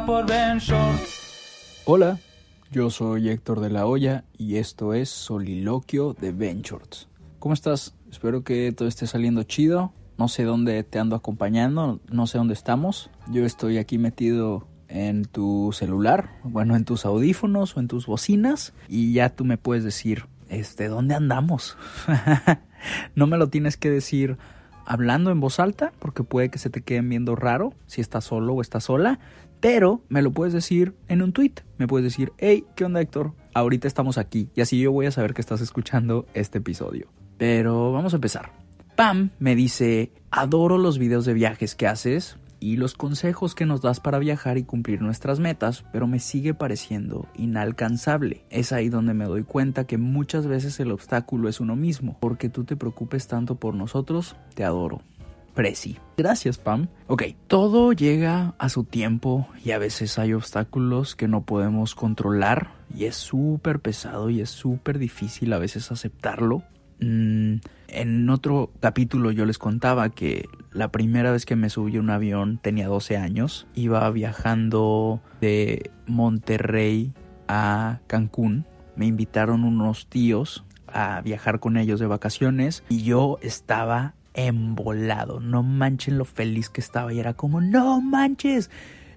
por Ben Shorts. Hola, yo soy Héctor de la Hoya y esto es Soliloquio de Ventures. ¿Cómo estás? Espero que todo esté saliendo chido. No sé dónde te ando acompañando, no sé dónde estamos. Yo estoy aquí metido en tu celular, bueno, en tus audífonos o en tus bocinas y ya tú me puedes decir, este, ¿dónde andamos? no me lo tienes que decir hablando en voz alta porque puede que se te queden viendo raro si estás solo o estás sola, pero me lo puedes decir en un tweet. Me puedes decir, hey, ¿qué onda Héctor? Ahorita estamos aquí y así yo voy a saber que estás escuchando este episodio. Pero vamos a empezar. Pam me dice, adoro los videos de viajes que haces y los consejos que nos das para viajar y cumplir nuestras metas, pero me sigue pareciendo inalcanzable. Es ahí donde me doy cuenta que muchas veces el obstáculo es uno mismo. Porque tú te preocupes tanto por nosotros, te adoro. Prezi. Gracias, Pam. Ok, todo llega a su tiempo y a veces hay obstáculos que no podemos controlar y es súper pesado y es súper difícil a veces aceptarlo. Mm, en otro capítulo yo les contaba que la primera vez que me subí a un avión tenía 12 años. Iba viajando de Monterrey a Cancún. Me invitaron unos tíos a viajar con ellos de vacaciones y yo estaba embolado. No manchen lo feliz que estaba y era como, no manches.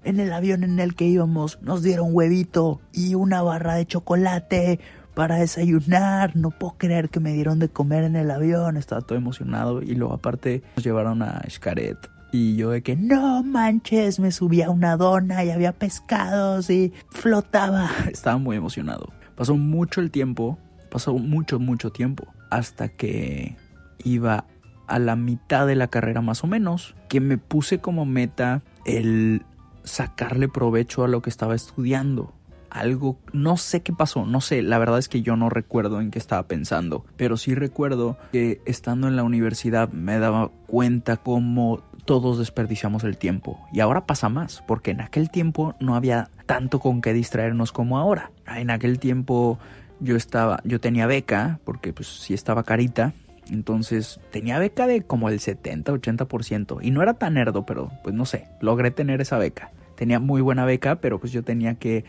En el avión en el que íbamos nos dieron huevito y una barra de chocolate para desayunar. No puedo creer que me dieron de comer en el avión. Estaba todo emocionado. Y luego aparte nos llevaron a Xcaret. Y yo de que no manches, me subí a una dona y había pescados y flotaba. Estaba muy emocionado. Pasó mucho el tiempo, pasó mucho, mucho tiempo, hasta que iba a la mitad de la carrera más o menos, que me puse como meta el sacarle provecho a lo que estaba estudiando algo, no sé qué pasó, no sé, la verdad es que yo no recuerdo en qué estaba pensando, pero sí recuerdo que estando en la universidad me daba cuenta cómo todos desperdiciamos el tiempo y ahora pasa más, porque en aquel tiempo no había tanto con qué distraernos como ahora. En aquel tiempo yo estaba, yo tenía beca, porque pues sí estaba carita, entonces tenía beca de como el 70, 80% y no era tan nerdo, pero pues no sé, logré tener esa beca. Tenía muy buena beca, pero pues yo tenía que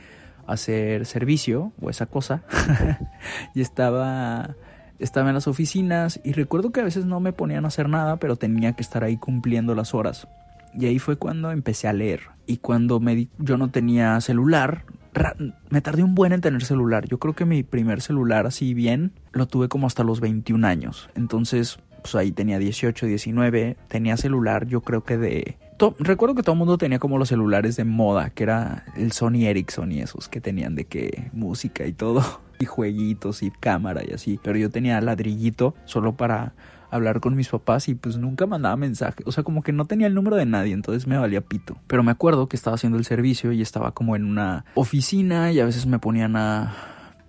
hacer servicio o esa cosa. Y estaba estaba en las oficinas. Y recuerdo que a veces no me ponían a hacer nada pero tenía que estar ahí cumpliendo las horas. Y ahí fue cuando empecé a leer. Y cuando me yo no tenía celular me tardé un buen en tener celular yo creo que mi primer celular así bien lo tuve como hasta los 21 años entonces pues ahí tenía 18 19 tenía celular yo creo que de recuerdo que todo el mundo tenía como los celulares de moda, que era el Sony Ericsson y esos que tenían de que música y todo, y jueguitos y cámara y así. Pero yo tenía ladrillito solo para hablar con mis papás y pues nunca mandaba mensaje. O sea, como que no tenía el número de nadie, entonces me valía pito. Pero me acuerdo que estaba haciendo el servicio y estaba como en una oficina y a veces me ponían a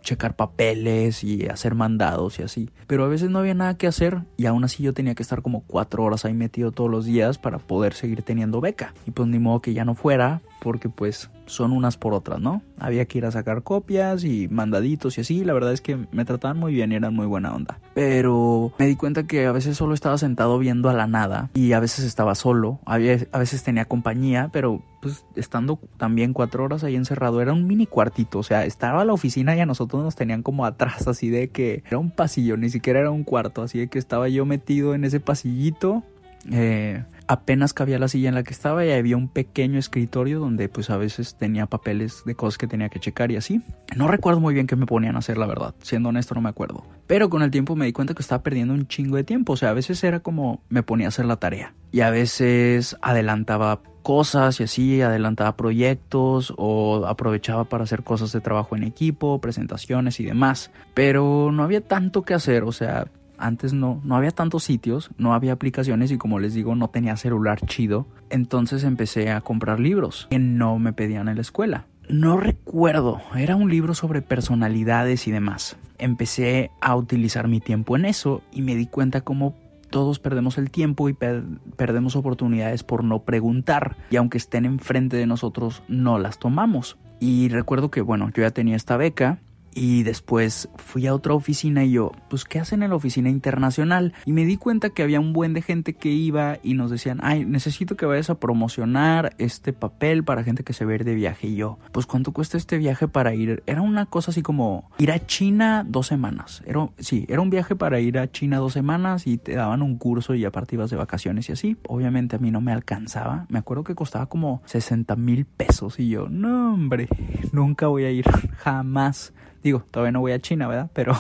checar papeles y hacer mandados y así. Pero a veces no había nada que hacer y aún así yo tenía que estar como cuatro horas ahí metido todos los días para poder seguir teniendo beca. Y pues ni modo que ya no fuera porque pues son unas por otras, ¿no? Había que ir a sacar copias y mandaditos y así. La verdad es que me trataban muy bien y eran muy buena onda. Pero me di cuenta que a veces solo estaba sentado viendo a la nada y a veces estaba solo. A veces tenía compañía, pero pues estando también cuatro horas ahí encerrado, era un mini cuartito, o sea, estaba la oficina y a nosotros nos tenían como atrás, así de que era un pasillo, ni siquiera era un cuarto, así de que estaba yo metido en ese pasillito. Eh, apenas cabía la silla en la que estaba y había un pequeño escritorio donde pues a veces tenía papeles de cosas que tenía que checar y así. No recuerdo muy bien qué me ponían a hacer, la verdad. Siendo honesto, no me acuerdo. Pero con el tiempo me di cuenta que estaba perdiendo un chingo de tiempo. O sea, a veces era como me ponía a hacer la tarea. Y a veces adelantaba cosas y así, adelantaba proyectos o aprovechaba para hacer cosas de trabajo en equipo, presentaciones y demás. Pero no había tanto que hacer, o sea, antes no, no había tantos sitios, no había aplicaciones y como les digo no tenía celular chido. Entonces empecé a comprar libros que no me pedían en la escuela. No recuerdo, era un libro sobre personalidades y demás. Empecé a utilizar mi tiempo en eso y me di cuenta cómo todos perdemos el tiempo y perdemos oportunidades por no preguntar y aunque estén enfrente de nosotros no las tomamos. Y recuerdo que bueno, yo ya tenía esta beca y después fui a otra oficina y yo, pues, ¿qué hacen en la oficina internacional? Y me di cuenta que había un buen de gente que iba y nos decían, ay, necesito que vayas a promocionar este papel para gente que se ve de viaje. Y yo, pues, ¿cuánto cuesta este viaje para ir? Era una cosa así como ir a China dos semanas. Era, sí, era un viaje para ir a China dos semanas y te daban un curso y aparte ibas de vacaciones y así. Obviamente a mí no me alcanzaba. Me acuerdo que costaba como 60 mil pesos y yo, no, hombre, nunca voy a ir, jamás. Digo, todavía no voy a China, ¿verdad? Pero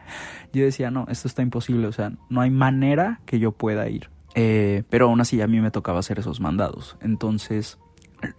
yo decía, no, esto está imposible, o sea, no hay manera que yo pueda ir. Eh, pero aún así a mí me tocaba hacer esos mandados. Entonces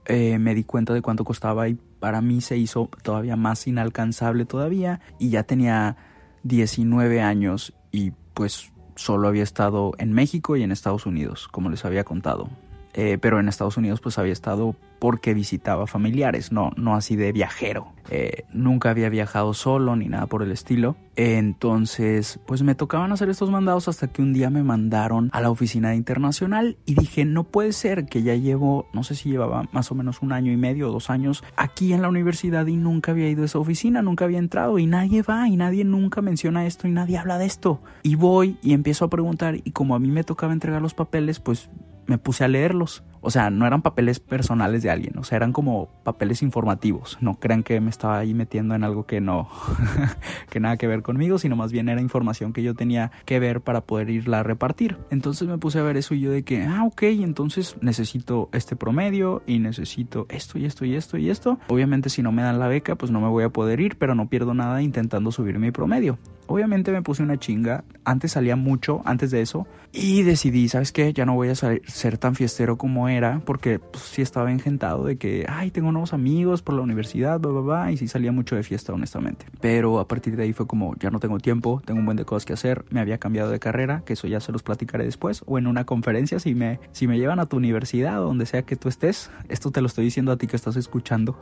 eh, me di cuenta de cuánto costaba y para mí se hizo todavía más inalcanzable todavía y ya tenía 19 años y pues solo había estado en México y en Estados Unidos, como les había contado. Eh, pero en Estados Unidos pues había estado porque visitaba familiares, no, no así de viajero. Eh, nunca había viajado solo ni nada por el estilo. Entonces, pues me tocaban hacer estos mandados hasta que un día me mandaron a la oficina internacional y dije, no puede ser que ya llevo, no sé si llevaba más o menos un año y medio o dos años aquí en la universidad y nunca había ido a esa oficina, nunca había entrado y nadie va y nadie nunca menciona esto y nadie habla de esto. Y voy y empiezo a preguntar y como a mí me tocaba entregar los papeles, pues me puse a leerlos. O sea, no eran papeles personales de alguien, o sea, eran como papeles informativos. No crean que me estaba ahí metiendo en algo que no, que nada que ver conmigo, sino más bien era información que yo tenía que ver para poder irla a repartir. Entonces me puse a ver eso y yo de que, ah, ok, entonces necesito este promedio y necesito esto y esto y esto y esto. Obviamente si no me dan la beca, pues no me voy a poder ir, pero no pierdo nada intentando subir mi promedio. Obviamente me puse una chinga, antes salía mucho, antes de eso, y decidí, ¿sabes qué? Ya no voy a ser tan fiestero como era, porque pues, sí estaba engentado de que, ay, tengo nuevos amigos por la universidad, bla, bla, bla, y sí salía mucho de fiesta, honestamente. Pero a partir de ahí fue como, ya no tengo tiempo, tengo un buen de cosas que hacer, me había cambiado de carrera, que eso ya se los platicaré después, o en una conferencia, si me, si me llevan a tu universidad o donde sea que tú estés, esto te lo estoy diciendo a ti que estás escuchando.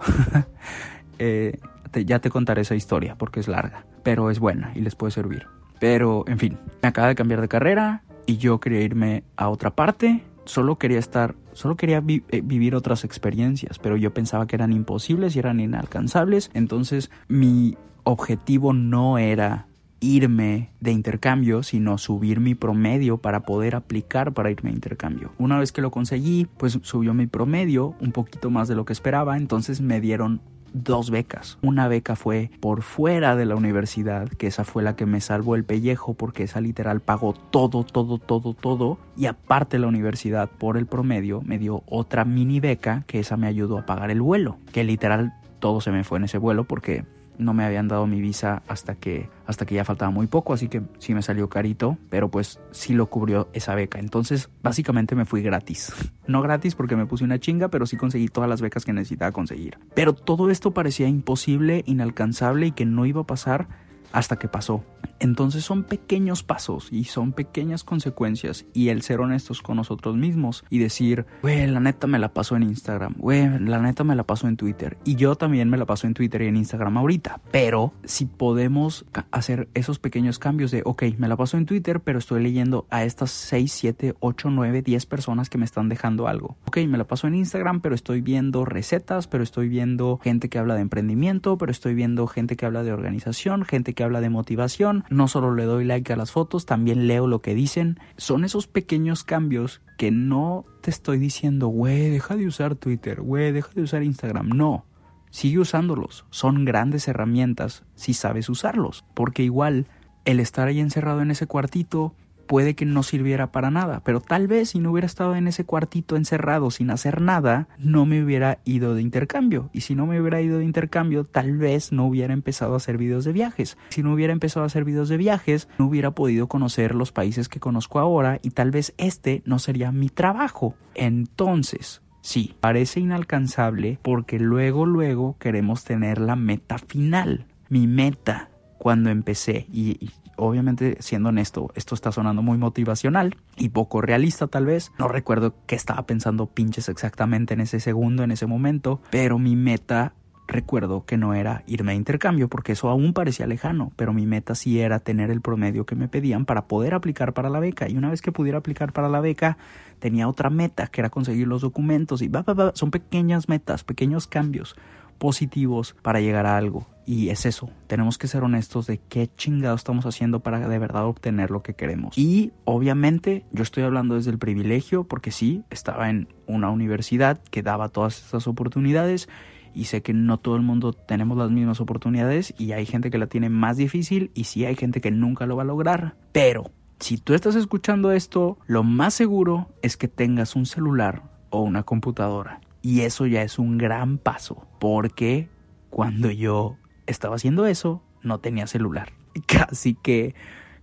eh, ya te contaré esa historia porque es larga, pero es buena y les puede servir. Pero, en fin, me acaba de cambiar de carrera y yo quería irme a otra parte. Solo quería estar, solo quería eh, vivir otras experiencias, pero yo pensaba que eran imposibles y eran inalcanzables. Entonces, mi objetivo no era irme de intercambio, sino subir mi promedio para poder aplicar para irme a intercambio. Una vez que lo conseguí, pues subió mi promedio un poquito más de lo que esperaba, entonces me dieron dos becas. Una beca fue por fuera de la universidad, que esa fue la que me salvó el pellejo porque esa literal pagó todo, todo, todo, todo. Y aparte la universidad por el promedio me dio otra mini beca que esa me ayudó a pagar el vuelo, que literal todo se me fue en ese vuelo porque no me habían dado mi visa hasta que, hasta que ya faltaba muy poco, así que sí me salió carito, pero pues sí lo cubrió esa beca. Entonces, básicamente me fui gratis. No gratis porque me puse una chinga, pero sí conseguí todas las becas que necesitaba conseguir. Pero todo esto parecía imposible, inalcanzable y que no iba a pasar hasta que pasó. Entonces son pequeños pasos y son pequeñas consecuencias y el ser honestos con nosotros mismos y decir, güey, la neta me la paso en Instagram, güey, la neta me la paso en Twitter y yo también me la paso en Twitter y en Instagram ahorita, pero si podemos hacer esos pequeños cambios de, ok, me la paso en Twitter, pero estoy leyendo a estas 6, 7, 8, 9, 10 personas que me están dejando algo. Ok, me la paso en Instagram, pero estoy viendo recetas, pero estoy viendo gente que habla de emprendimiento, pero estoy viendo gente que habla de organización, gente que habla de motivación. No solo le doy like a las fotos, también leo lo que dicen. Son esos pequeños cambios que no te estoy diciendo, güey, deja de usar Twitter, güey, deja de usar Instagram. No, sigue usándolos. Son grandes herramientas si sabes usarlos. Porque igual el estar ahí encerrado en ese cuartito puede que no sirviera para nada, pero tal vez si no hubiera estado en ese cuartito encerrado sin hacer nada, no me hubiera ido de intercambio. Y si no me hubiera ido de intercambio, tal vez no hubiera empezado a hacer videos de viajes. Si no hubiera empezado a hacer videos de viajes, no hubiera podido conocer los países que conozco ahora y tal vez este no sería mi trabajo. Entonces, sí, parece inalcanzable porque luego, luego queremos tener la meta final. Mi meta cuando empecé y, obviamente siendo honesto, esto está sonando muy motivacional y poco realista tal vez. No recuerdo qué estaba pensando pinches exactamente en ese segundo, en ese momento, pero mi meta recuerdo que no era irme a intercambio porque eso aún parecía lejano, pero mi meta sí era tener el promedio que me pedían para poder aplicar para la beca. Y una vez que pudiera aplicar para la beca tenía otra meta que era conseguir los documentos y va, son pequeñas metas, pequeños cambios positivos para llegar a algo. Y es eso, tenemos que ser honestos de qué chingado estamos haciendo para de verdad obtener lo que queremos. Y obviamente yo estoy hablando desde el privilegio porque sí, estaba en una universidad que daba todas estas oportunidades y sé que no todo el mundo tenemos las mismas oportunidades y hay gente que la tiene más difícil y sí hay gente que nunca lo va a lograr. Pero si tú estás escuchando esto, lo más seguro es que tengas un celular o una computadora. Y eso ya es un gran paso, porque cuando yo estaba haciendo eso, no tenía celular. Así que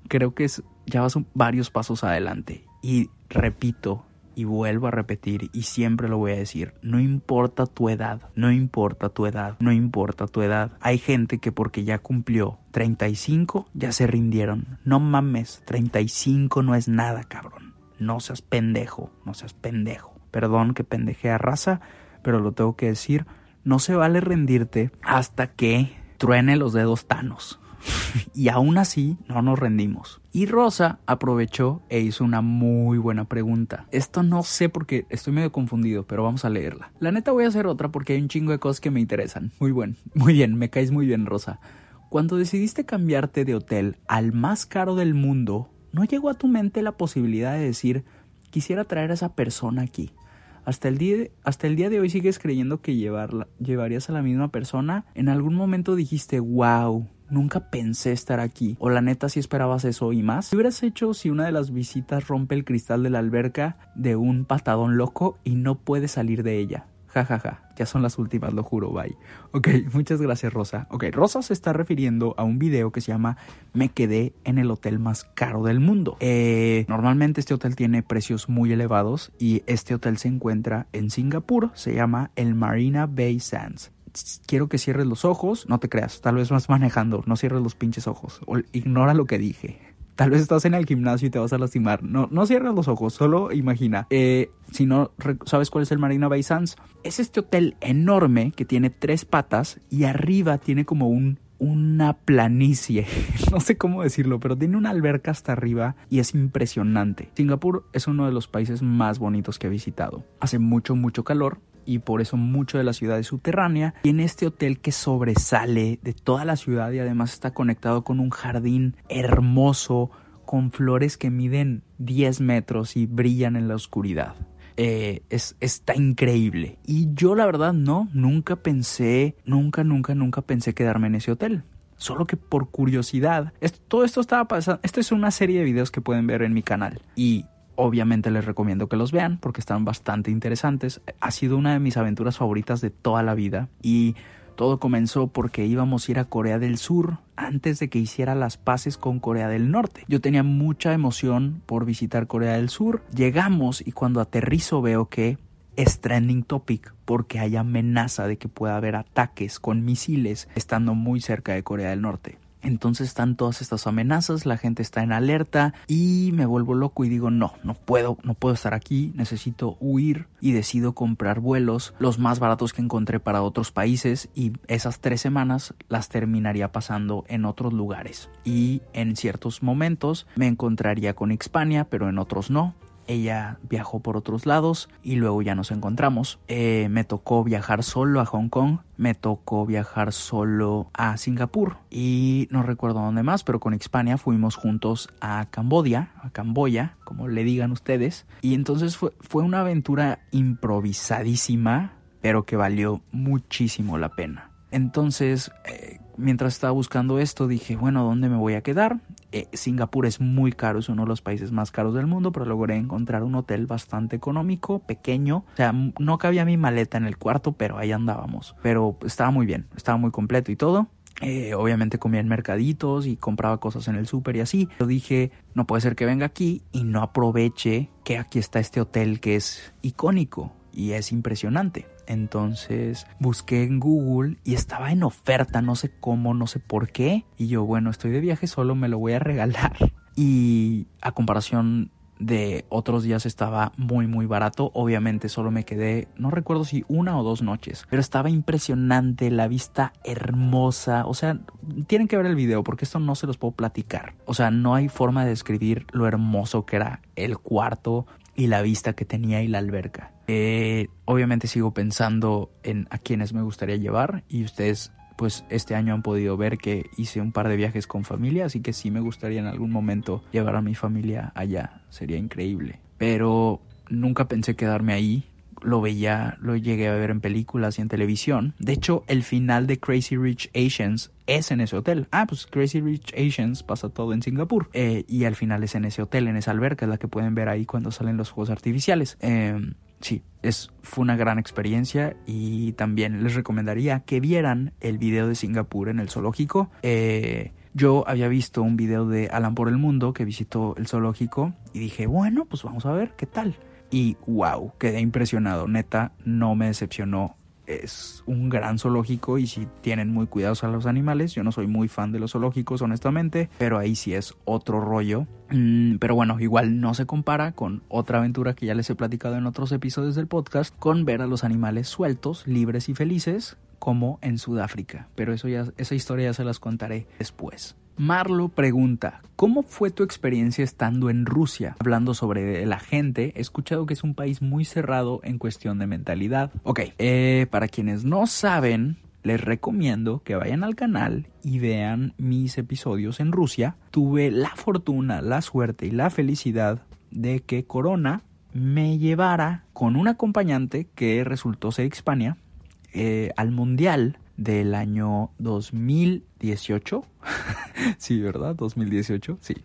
creo que es, ya vas varios pasos adelante. Y repito, y vuelvo a repetir, y siempre lo voy a decir, no importa tu edad, no importa tu edad, no importa tu edad. Hay gente que porque ya cumplió 35, ya se rindieron. No mames, 35 no es nada, cabrón. No seas pendejo, no seas pendejo perdón que pendeje a raza, pero lo tengo que decir, no se vale rendirte hasta que truene los dedos tanos. y aún así no nos rendimos. Y Rosa aprovechó e hizo una muy buena pregunta. Esto no sé porque estoy medio confundido, pero vamos a leerla. La neta voy a hacer otra porque hay un chingo de cosas que me interesan. Muy buen, muy bien, me caes muy bien, Rosa. Cuando decidiste cambiarte de hotel al más caro del mundo, ¿no llegó a tu mente la posibilidad de decir, quisiera traer a esa persona aquí? Hasta el día, hasta el día de hoy sigues creyendo que llevarla, llevarías a la misma persona. En algún momento dijiste, wow, nunca pensé estar aquí. O la neta si esperabas eso y más. ¿Qué hubieras hecho si una de las visitas rompe el cristal de la alberca de un patadón loco y no puede salir de ella? Ja, ja, ja. Ya son las últimas, lo juro, bye. Ok, muchas gracias, Rosa. Ok, Rosa se está refiriendo a un video que se llama Me quedé en el hotel más caro del mundo. Eh, normalmente este hotel tiene precios muy elevados y este hotel se encuentra en Singapur. Se llama el Marina Bay Sands quiero que cierres los ojos, no te creas, tal vez vas manejando, no cierres los pinches ojos, o ignora lo que dije. Tal vez estás en el gimnasio y te vas a lastimar. No, no cierres los ojos, solo imagina. Eh, si no sabes cuál es el Marina Bay Sands, es este hotel enorme que tiene tres patas y arriba tiene como un una planicie, no sé cómo decirlo, pero tiene una alberca hasta arriba y es impresionante. Singapur es uno de los países más bonitos que he visitado. Hace mucho, mucho calor, y por eso mucho de la ciudad es subterránea. Y en este hotel que sobresale de toda la ciudad y además está conectado con un jardín hermoso con flores que miden 10 metros y brillan en la oscuridad. Eh, es, está increíble. Y yo la verdad no, nunca pensé, nunca, nunca, nunca pensé quedarme en ese hotel. Solo que por curiosidad, todo esto estaba pasando, esto es una serie de videos que pueden ver en mi canal. Y Obviamente les recomiendo que los vean porque están bastante interesantes. Ha sido una de mis aventuras favoritas de toda la vida y todo comenzó porque íbamos a ir a Corea del Sur antes de que hiciera las paces con Corea del Norte. Yo tenía mucha emoción por visitar Corea del Sur. Llegamos y cuando aterrizo veo que es trending topic porque hay amenaza de que pueda haber ataques con misiles estando muy cerca de Corea del Norte. Entonces están todas estas amenazas, la gente está en alerta y me vuelvo loco y digo, no, no puedo, no puedo estar aquí, necesito huir y decido comprar vuelos, los más baratos que encontré para otros países y esas tres semanas las terminaría pasando en otros lugares. Y en ciertos momentos me encontraría con Hispania, pero en otros no ella viajó por otros lados y luego ya nos encontramos. Eh, me tocó viajar solo a Hong Kong, me tocó viajar solo a Singapur y no recuerdo dónde más, pero con Hispania fuimos juntos a Cambodia, a Camboya, como le digan ustedes. Y entonces fue, fue una aventura improvisadísima, pero que valió muchísimo la pena. Entonces, eh, mientras estaba buscando esto, dije, bueno, ¿dónde me voy a quedar? Eh, Singapur es muy caro, es uno de los países más caros del mundo, pero logré encontrar un hotel bastante económico, pequeño. O sea, no cabía mi maleta en el cuarto, pero ahí andábamos. Pero estaba muy bien, estaba muy completo y todo. Eh, obviamente comía en mercaditos y compraba cosas en el súper y así. Yo dije, no puede ser que venga aquí y no aproveche que aquí está este hotel que es icónico y es impresionante. Entonces busqué en Google y estaba en oferta, no sé cómo, no sé por qué. Y yo, bueno, estoy de viaje solo, me lo voy a regalar. Y a comparación de otros días estaba muy muy barato. Obviamente solo me quedé, no recuerdo si una o dos noches, pero estaba impresionante, la vista hermosa. O sea, tienen que ver el video porque esto no se los puedo platicar. O sea, no hay forma de describir lo hermoso que era el cuarto y la vista que tenía y la alberca. Eh, obviamente sigo pensando en a quienes me gustaría llevar y ustedes pues este año han podido ver que hice un par de viajes con familia, así que sí me gustaría en algún momento llevar a mi familia allá, sería increíble. Pero nunca pensé quedarme ahí, lo veía, lo llegué a ver en películas y en televisión. De hecho, el final de Crazy Rich Asians es en ese hotel. Ah, pues Crazy Rich Asians pasa todo en Singapur. Eh, y al final es en ese hotel, en esa alberca, es la que pueden ver ahí cuando salen los juegos artificiales. Eh, sí, es, fue una gran experiencia y también les recomendaría que vieran el video de Singapur en el zoológico. Eh, yo había visto un video de Alan por el Mundo que visitó el zoológico y dije, bueno, pues vamos a ver qué tal. Y wow, quedé impresionado, neta, no me decepcionó es un gran zoológico y si tienen muy cuidados a los animales. Yo no soy muy fan de los zoológicos, honestamente, pero ahí sí es otro rollo. Mm, pero bueno, igual no se compara con otra aventura que ya les he platicado en otros episodios del podcast, con ver a los animales sueltos, libres y felices, como en Sudáfrica. Pero eso ya, esa historia ya se las contaré después. Marlo pregunta, ¿cómo fue tu experiencia estando en Rusia? Hablando sobre la gente, he escuchado que es un país muy cerrado en cuestión de mentalidad. Ok, eh, para quienes no saben, les recomiendo que vayan al canal y vean mis episodios en Rusia. Tuve la fortuna, la suerte y la felicidad de que Corona me llevara con un acompañante que resultó ser Hispania eh, al Mundial del año 2018. sí, ¿verdad? 2018, sí.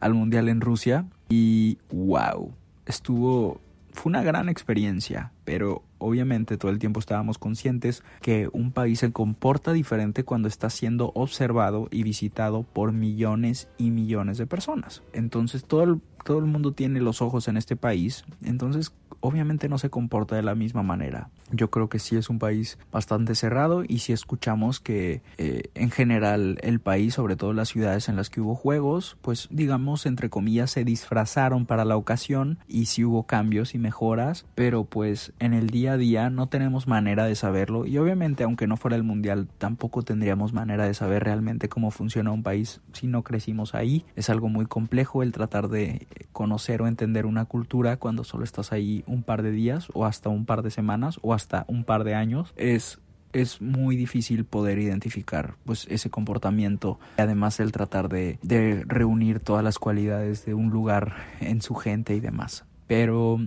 Al Mundial en Rusia. Y wow, estuvo... Fue una gran experiencia, pero obviamente todo el tiempo estábamos conscientes que un país se comporta diferente cuando está siendo observado y visitado por millones y millones de personas. Entonces todo el, todo el mundo tiene los ojos en este país. Entonces obviamente no se comporta de la misma manera. Yo creo que sí es un país bastante cerrado y si escuchamos que eh, en general el país, sobre todo las ciudades en las que hubo juegos, pues digamos entre comillas se disfrazaron para la ocasión y sí hubo cambios y mejoras, pero pues en el día a día no tenemos manera de saberlo y obviamente aunque no fuera el mundial tampoco tendríamos manera de saber realmente cómo funciona un país si no crecimos ahí. Es algo muy complejo el tratar de conocer o entender una cultura cuando solo estás ahí un par de días o hasta un par de semanas o hasta un par de años es es muy difícil poder identificar pues ese comportamiento además el tratar de, de reunir todas las cualidades de un lugar en su gente y demás pero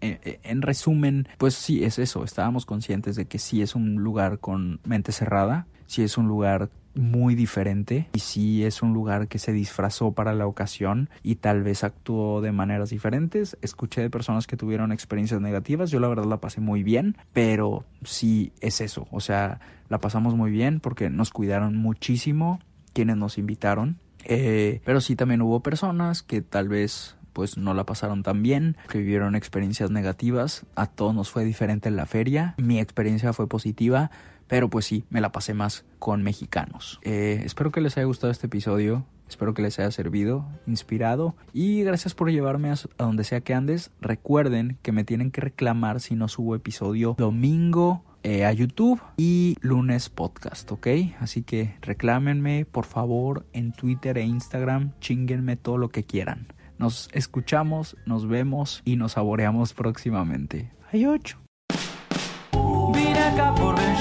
eh, eh, en resumen, pues sí, es eso. Estábamos conscientes de que sí es un lugar con mente cerrada, sí es un lugar muy diferente y sí es un lugar que se disfrazó para la ocasión y tal vez actuó de maneras diferentes. Escuché de personas que tuvieron experiencias negativas, yo la verdad la pasé muy bien, pero sí es eso, o sea, la pasamos muy bien porque nos cuidaron muchísimo quienes nos invitaron, eh, pero sí también hubo personas que tal vez pues no la pasaron tan bien, que vivieron experiencias negativas. A todos nos fue diferente en la feria. Mi experiencia fue positiva, pero pues sí, me la pasé más con mexicanos. Eh, espero que les haya gustado este episodio. Espero que les haya servido, inspirado y gracias por llevarme a, donde sea que andes. Recuerden que me tienen que reclamar si no subo episodio domingo eh, a YouTube y lunes podcast, ¿ok? Así que reclámenme por favor en Twitter e Instagram, chinguenme todo lo que quieran. Nos escuchamos, nos vemos y nos saboreamos próximamente. Hay ocho. Vine acá por Ben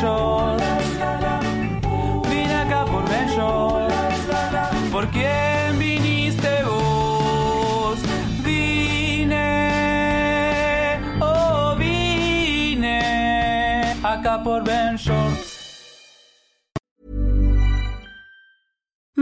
Vine acá por Ben ¿Por quién viniste vos? Vine, oh vine acá por Ben